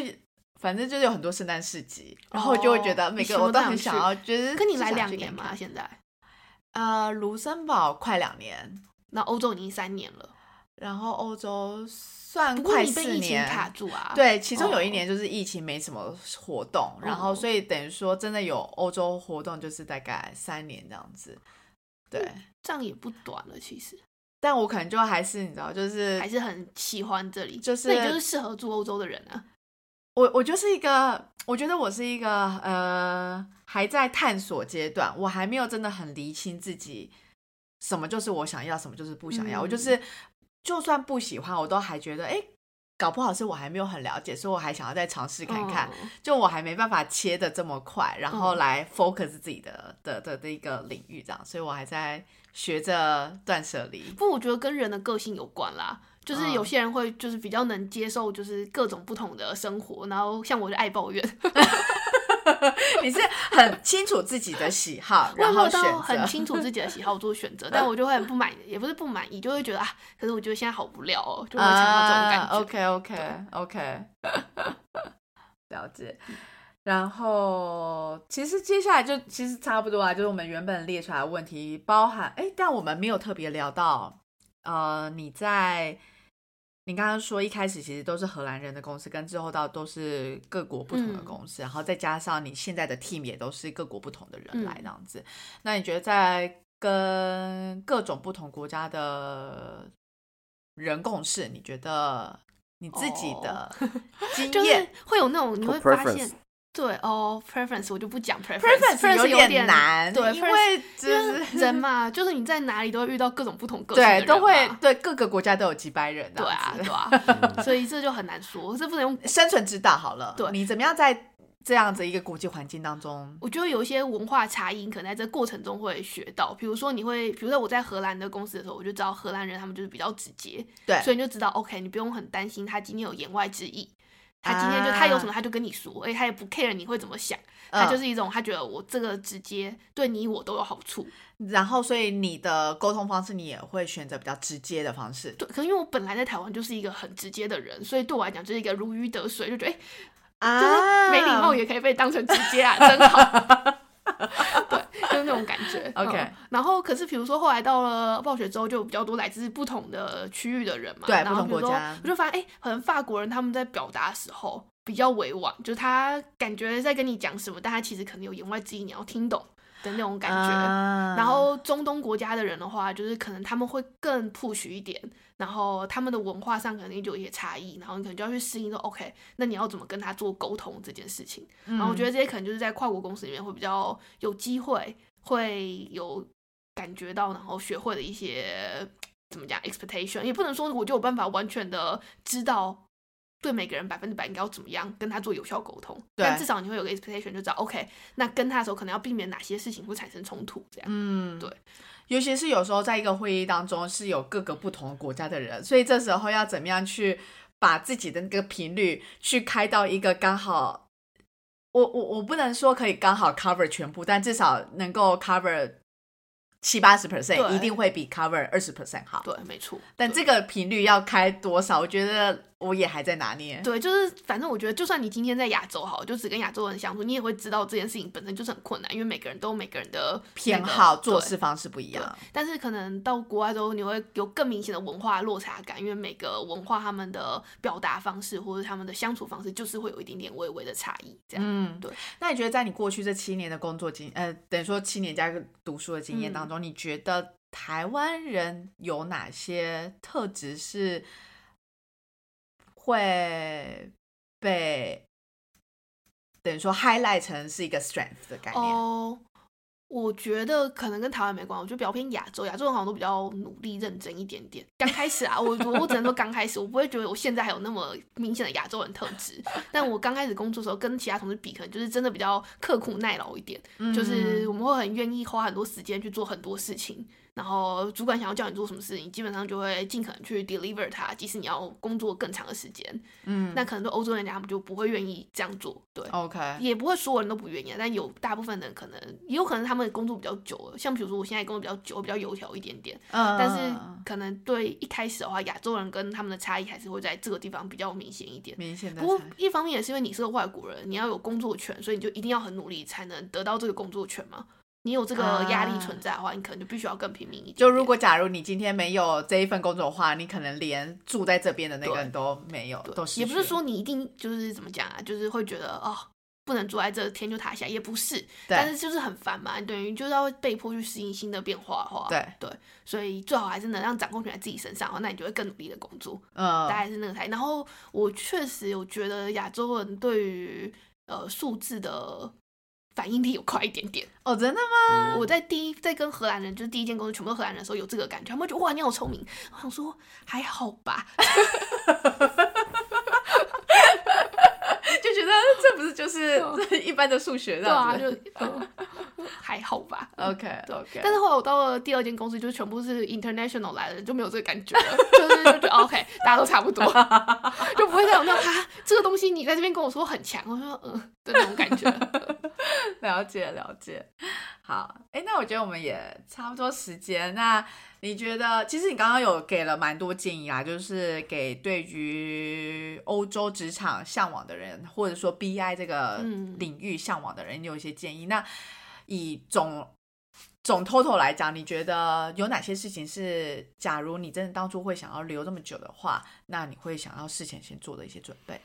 反正就是有很多圣诞市集，然后我就会觉得哦每个我都很想要，就是跟你来两年嘛，去看看现在，呃，卢森堡快两年，那欧洲已经三年了，然后欧洲算快四年，卡住啊。，对，其中有一哦年就是疫情没什么活动，然后哦所以等于说真的有欧洲活动，就是大概三年这样子。对，这样也不短了，其实但我可能就还是你知道，就是还是很喜欢这里，就是那你就是适合住欧洲的人啊。我我就是一个，我觉得我是一个呃还在探索阶段，我还没有真的很厘清自己什么就是我想要，什么就是不想要。我就嗯是就算不喜欢，我都还觉得哎。诶搞不好是我还没有很了解，所以我还想要再尝试看看。嗯就我还没办法切的这么快，然后嗯来 focus 自己的、的的的一个领域，这样，所以我还在学着断舍离。不，我觉得跟人的个性有关啦。就是有嗯些人会就是比较能接受就是各种不同的生活，然后像我就爱抱怨，你是很清楚自己的喜好，然后选到很。清楚自己的喜好做选择，但我就会很不满，也不是不满意，就会觉得啊，可是我觉得现在好无聊哦，就会想到这种感觉。OK OK OK，了解。然后其实接下来就其实差不多啊，就是我们原本列出来的问题，包含哎，但我们没有特别聊到，呃，你在你刚刚说一开始其实都是荷兰人的公司，跟之后到都是各国不同的嗯。公司，然后再加上你现在的 team 也都是各国不同的人来嗯。这样子。那你觉得在跟各种不同国家的人共事，你觉得你自己的 经哦就是验、会有那种你会发现，对哦，preference 我就不讲 preference 有点点难，对，因 preference- 为就是人嘛，就是你在哪里都会遇到各种不同个性的对都会对各个国家都有几百人这对啊，对啊，所以这就很难说，这不能用。生存之道好了。对你怎么样在这样子一个国际环境当中？我觉得有一些文化差异，可能在这过程中会学到。比如说，你会，比如说我在荷兰的公司的时候，我就知道荷兰人他们就是比较直接，对所以你就知道，OK，你不用很担心他今天有言外之意，他今天就、他有什么他就跟你说，而且他也不 care 你会怎么想，他就嗯是一种他觉得我这个直接对你我都有好处。然后，所以你的沟通方式，你也会选择比较直接的方式。对，可是因为我本来在台湾就是一个很直接的人，所以对我来讲就是一个如鱼得水，就觉得哎、啊就是没礼貌也可以被当成直接啊，真好。对，就是那种感觉。OK 嗯然后可是比如说后来到了暴雪之后，就有比较多来自不同的区域的人嘛。对不同然后比如说国家我就发现，哎、可能法国人他们在表达的时候比较委婉，就是他感觉在跟你讲什么，但他其实可能有言外之意，你要听懂。的那种感觉。啊然后中东国家的人的话，就是可能他们会更 push 一点，然后他们的文化上肯定就有一些差异，然后你可能就要去适应说，OK，那你要怎么跟他做沟通这件事情。然后我觉得得这些可能就是在跨国公司里面会比较有机会，会有感觉到，然后学会的一些怎么讲 expectation，也不能说我就有办法完全的知道。对每个人百分之百应该要怎么样跟他做有效沟通，对但至少你会有个 expectation，就知道 OK，那跟他的时候可能要避免哪些事情会产生冲突，这样。嗯对。尤其是有时候在一个会议当中是有各个不同国家的人，所以这时候要怎么样去把自己的那个频率去开到一个刚好，我我我不能说可以刚好 cover 全部，但至少能够 cover 七八十 percent，一定会比 cover 二十 percent 好。对，没错。但这个频率要开多少，我觉得我也还在拿捏。对，就是反正我觉得，就算你今天在亚洲好，就只跟亚洲人相处，你也会知道这件事情本身就是很困难，因为每个人都有每个人的那个偏好做事方式不一样，但是可能到国外之后，你会有更明显的文化落差感，因为每个文化他们的表达方式或者他们的相处方式，就是会有一点点微微的差异。这样，嗯，对。那你觉得在你过去这七年的工作经，呃，等于说七年加读书的经嗯验当中，你觉得台湾人有哪些特质是会被等于说 highlight 成是一个 strength 的概念？哦，我觉得可能跟台湾没关系，我觉得比较偏亚洲，亚洲人好像都比较努力认真一点点。刚开始啊，我我我只能说刚开始，我不会觉得我现在还有那么明显的亚洲人特质。但我刚开始工作的时候，跟其他同事比，可能就是真的比较刻苦耐劳一点，就是我们会很愿意花很多时间去做很多事情。然后主管想要叫你做什么事情，基本上就会尽可能去 deliver 它，即使你要工作更长的时间。嗯那可能对欧洲人来讲，他们就不会愿意这样做。对，，OK，也不会所有人都不愿意啊，但有大部分人可能，也有可能他们工作比较久了，像比如说我现在工作比较久，比较油条一点点，嗯，但是可能对一开始的话，亚洲人跟他们的差异还是会在这个地方比较明显一点。明显的不过一方面也是因为你是个外国人，你要有工作权，所以你就一定要很努力才能得到这个工作权嘛。你有这个压力存在的话，你可能就必须要更拼命一点点。就如果假如你今天没有这一份工作的话，你可能连住在这边的那个人都没有，都失也不是说你一定就是怎么讲啊，就是会觉得哦，不能住在这天就塌下，也不是，但是就是很烦嘛，等于就是要被迫去适应新的变化的话，对对，所以最好还是能让掌控权在自己身上的话，那你就会更努力的工作，嗯大概是那个态。然后我确实有觉得亚洲人对于呃数字的反应力有快一点点。哦，真的吗？我在第一在跟荷兰人，就是第一间公司全部都荷兰人的时候，有这个感觉，他们会觉得哇你好聪明。我想说还好吧，就 觉得 这不是就是 一般的数学这对啊。就、呃、还好吧。OK OK，但是后来我到了第二间公司，就全部是 international 来的，就没有这个感觉了，就是就觉得 OK，大家都差不多，就不会再有那种哈这个东西你在这边跟我说很强，我说嗯的那种感觉。了解了解。好，哎，那我觉得我们也差不多时间。那你觉得，其实你刚刚有给了蛮多建议啊，就是给对于欧洲职场向往的人，或者说 BI 这个嗯领域向往的人，你有一些建议。那以总总 total 来讲，你觉得有哪些事情是，假如你真的当初会想要留这么久的话，那你会想要事前先做的一些准备？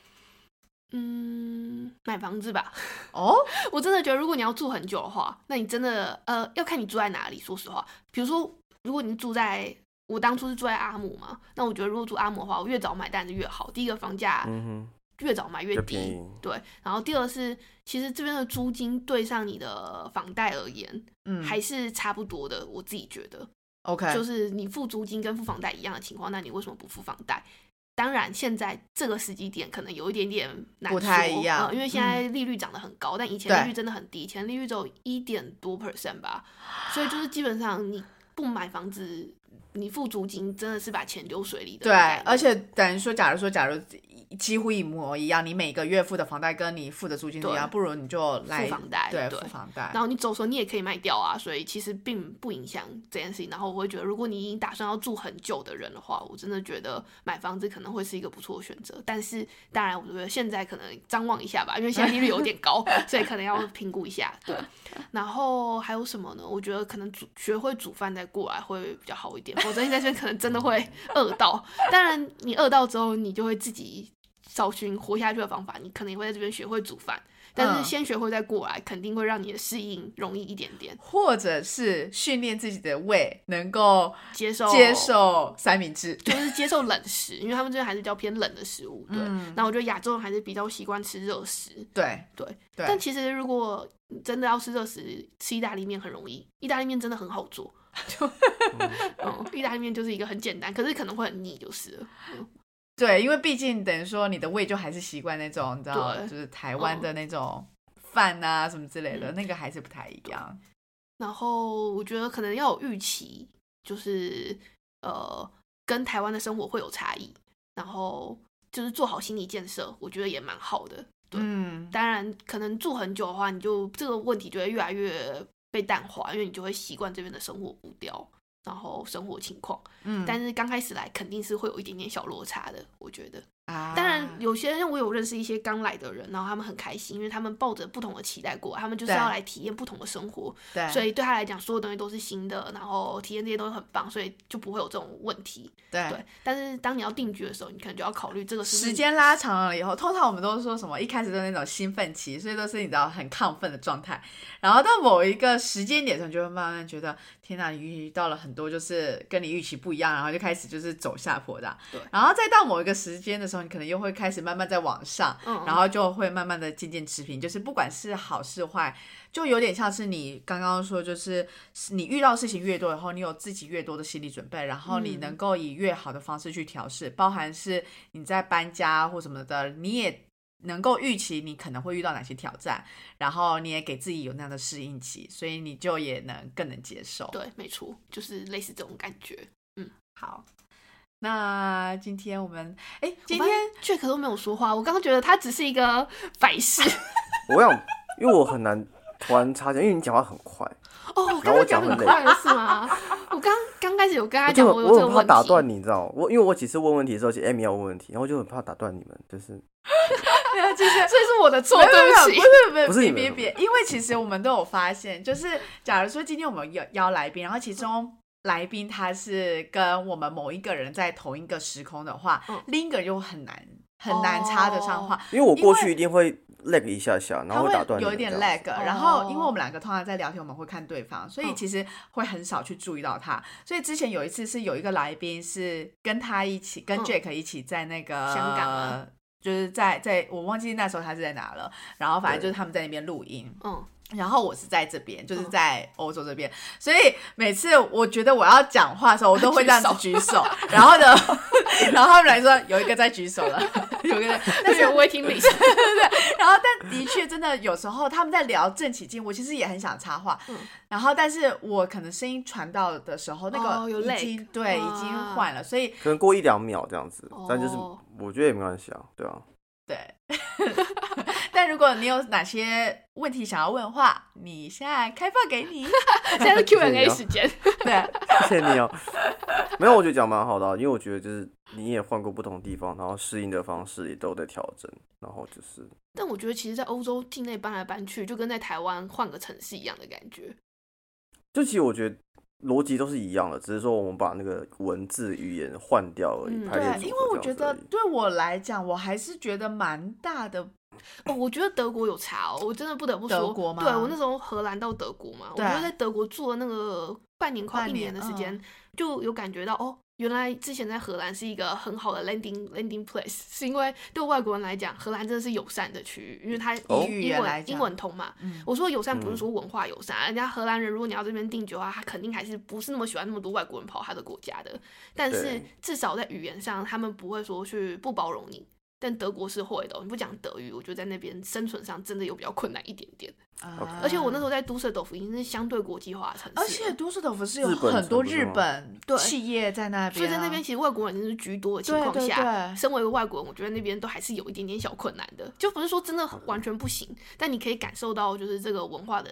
嗯，买房子吧。哦，我真的觉得，如果你要住很久的话，那你真的呃要看你住在哪里。说实话，比如说，如果你住在我当初是住在阿姆嘛，那我觉得如果住阿姆的话，我越早买当然是越好。第一个房价嗯越早买，越低。对。然后第二是，其实这边的租金对上你的房贷而言，嗯，还是差不多的。我自己觉得，OK，就是你付租金跟付房贷一样的情况，那你为什么不付房贷？当然，现在这个时机点可能有一点点难不太说一样呃因为现在利率涨得很高，但以前利率真的很低，以前利率只有一点多 percent 吧，所以就是基本上你不买房子，你付租金真的是把钱丢水里的对。，而且等于说，假如说，假如几乎一模一样，你每个月付的房贷跟你付的租金是一样，不如你就来付房贷对，对付房贷。然后你走的时候你也可以卖掉啊，所以其实并不影响这件事情。然后我会觉得，如果你已经打算要住很久的人的话，我真的觉得买房子可能会是一个不错的选择。但是当然，我觉得现在可能张望一下吧，因为现在利率有点高，所以可能要评估一下。对，然后还有什么呢？我觉得可能煮学会煮饭再过来会比较好一点，否则你在这边可能真的会饿到。当然，你饿到之后，你就会自己找寻活下去的方法，你可能也会在这边学会煮饭。但是嗯先学会再过来，肯定会让你的适应容易一点点，或者是训练自己的胃能够接受接，受三明治。就是接受冷食，因为他们这边还是比较偏冷的食物，对。嗯那我觉得亚洲人还是比较习惯吃热食，对对对，但其实如果真的要吃热食，吃意大利面很容易，意大利面真的很好做，就 嗯，意大利面就是一个很简单，可是可能会很腻，就是了。对，因为毕竟等于说你的胃就还是习惯那种，你知道，就是台湾的那种饭啊什么之类的，嗯那个还是不太一样。然后我觉得可能要有预期，就是呃，跟台湾的生活会有差异，然后就是做好心理建设，我觉得也蛮好的。对嗯，当然，可能住很久的话，你就这个问题就会越来越被淡化，因为你就会习惯这边的生活步调，然后生活情况。嗯但是刚开始来肯定是会有一点点小落差的，我觉得。啊当然，有些人我有认识一些刚来的人，然后他们很开心，因为他们抱着不同的期待过来，他们就是要来体验不同的生活，对，所以对他来讲，所有东西都是新的，然后体验这些东西很棒，所以就不会有这种问题。对对，但是当你要定居的时候，你可能就要考虑这个是不是时间拉长了以后，通常我们都是说什么？一开始都是那种兴奋期，所以都是你知道很亢奋的状态。然后到某一个时间点上，你就会慢慢觉得，天哪，你遇到了很多就是跟你预期不一样，然后就开始就是走下坡的。对然后再到某一个时间的时候，你可能又会开始慢慢在往上，嗯然后就会慢慢的渐渐持平。就是不管是好是坏，就有点像是你刚刚说，就是你遇到事情越多以后，你有自己越多的心理准备，然后你嗯能够以越好的方式去调试，包含是你在搬家或什么的，你也能够预期你可能会遇到哪些挑战，然后你也给自己有那样的适应期，所以你就也能更能接受。对，没错，就是类似这种感觉。嗯好，那今天我们哎，今天现 Jack 都没有说话，我刚刚觉得他只是一个摆饰。我想，因为我很难突然插进，因为你讲话很快，哦，我刚刚讲讲很快了是吗？我刚刚开始有跟他讲很我很怕我有这个问题。打断你，你知道吗？我因为我几次问问题的时候，其实 Amy 要问问题，然后我就很怕打断你们，就是没有，其实 所以是我的错，对不起。不是不是不是别别别，因为其实我们都有发现，就是假如说今天我们邀邀来宾，然后其中来宾他是跟我们某一个人在同一个时空的话，嗯。另一个人就很难很难插得上话。因为我过去一定会 lag 一下下，然后打断有一点 lag，然后哦因为我们两个通常在聊天，我们会看对方，所以嗯。其实会很少去注意到他。所以之前有一次是有一个来宾是跟他一起，跟嗯。Jack 一起在那个香港啊。就是在在我忘记那时候他是在哪了，然后反正就是他们在那边录音，嗯，然后我是在这边，就是嗯。在欧洲这边，所以每次我觉得我要讲话的时候，我都会这样子 举手，然后呢，然后他们来说有一个在举手了，有一个在，但是但是我会听理然后但的确真的有时候他们在聊正起劲，我其实也很想插话，嗯。然后但是我可能声音传到的时候，那哦有个已 lag 经、对已经哇。换了，所以可能过一两秒这样子，但就是哦。我觉得也没关系啊，对啊。对。但如果你有哪些问题想要问的话，你现在开放给你，现在是 Q&A 谢谢时间。对。谢谢你哦。没有，我觉得讲蛮好的啊、因为我觉得就是你也换过不同地方，然后适应的方式也都在调整，然后就是但我觉得其实，在欧洲境内搬来搬去，就跟在台湾换个城市一样的感觉。就其实我觉得逻辑都是一样的，只是说我们把那个文字语言换掉而已，嗯对，因为我觉得对我来讲，我还是觉得蛮大的。哦，我觉得德国有差哦，我真的不得不说，德国吗对我那时候荷兰到德国嘛，我对觉得在德国住了那个半年快一年年的时间，嗯就有感觉到哦，原来之前在荷兰是一个很好的 landing landing place，是因为对外国人来讲，荷兰真的是友善的区域，因为它哦英语言来文讲英文通嘛。嗯，我说友善不是嗯说文化友善，人家荷兰人如果你要这边定居的话，他肯定还是不是那么喜欢那么多外国人跑他的国家的。但是对至少在语言上，他们不会说去不包容你。但德国是会的哦、你不讲德语，我觉得在那边生存上真的有比较困难一点点。啊而且我那时候在都市豆腐已经是相对国际化的城市，而且都市豆腐是有很多日本对企业在那边啊，所以在那边其实外国人真是居多的情况对对下，对身为一个外国人，我觉得那边都还是有一点点小困难的，就不是说真的完全不行，但你可以感受到就是这个文化的。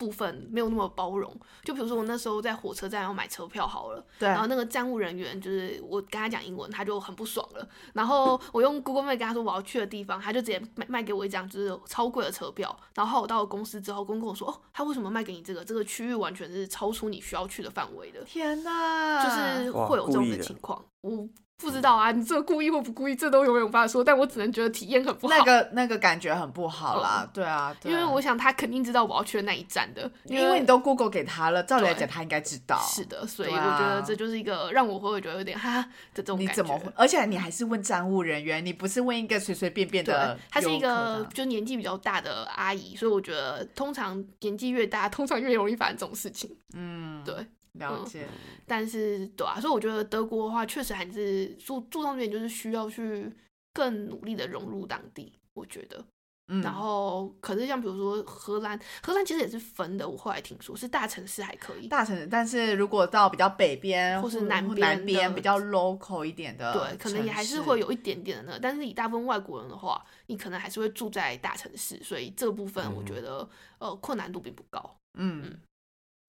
呃部分没有那么包容，就比如说我那时候在火车站要买车票好了，对然后那个站务人员就是我跟他讲英文，他就很不爽了。然后我用 Google Map 跟他说我要去的地方，他就直接卖卖给我一张就是超贵的车票。然后我到了公司之后，公跟我说哦，他为什么卖给你这个？这个区域完全是超出你需要去的范围的。天哪，就是会有这种故意的的情况。我不知道啊，你这故意或不故意，这都永远无法说。但我只能觉得体验很不好。那个那个感觉很不好啦，对啊，对啊因为我想他肯定知道我要去的那一站的，因为你都 Google 给他了，照理来讲他应该知道。是的，所以我觉得啊这就是一个让我会觉得有点哈哈的这种感觉。你怎么会？而且你还是问站务人员，你不是问一个随随便便的游客，她是一个就年纪比较大的阿姨，所以我觉得通常年纪越大，通常越容易发生这种事情。嗯，对，了解。但是对啊，所以我觉得德国的话，确实还是注注重一点，就是需要去更努力的融入当地。我觉得，嗯，然后可是像比如说荷兰，荷兰其实也是分的。我后来听说是大城市还可以，大城市，但是如果到比较北边或是南边南边比较 local 一点的，对，可能也还是会。有一点点的那个。但是以大部分外国人的话，你可能还是会住在大城市，所以这个部分我觉得、呃困难度并不高。嗯，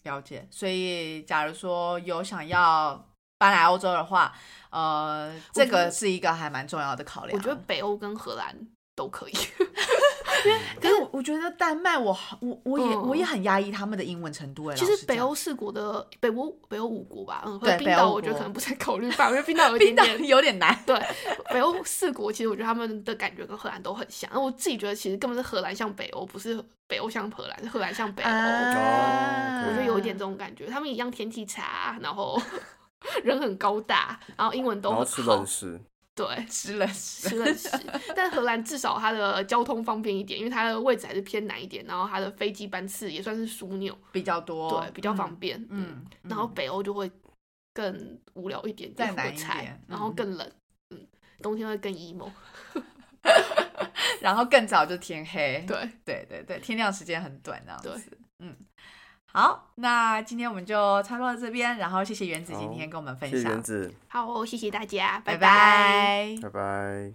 了解。所以，假如说有想要搬来欧洲的话，呃，这个是一个还蛮重要的考量。我觉得北欧跟荷兰都可以。可是我我觉得丹麦我，好我我也、嗯我也很压抑他们的英文程度哎。其实北欧四国的北欧北欧五国吧，嗯，对冰岛我觉得可能不太考虑吧，我觉得冰岛有一点点。有点难。对，北欧四国其实我觉得他们的感觉跟荷兰都很像，我自己觉得其实根本是荷兰像北欧，不是北欧像荷兰，是荷兰像北欧。啊我觉得有一点这种感觉，他们一样天气差，然后 人很高大，然后英文都很好对，吃了吃吃冷食。但荷兰至少它的交通方便一点，因为它的位置还是偏南一点，然后它的飞机班次也算是枢纽，比较多，对，比较方便。嗯。嗯，然后嗯北欧就会更无聊一点点，再难一点然后嗯更冷，嗯，冬天会更 emo。然后更早就天黑，对，对对对，天亮时间很短，这样对子。嗯，好，那今天我们就差不多到这边，然后谢谢原子今天跟我们分谢谢享，原子，好，谢谢大家，拜。拜拜。拜拜。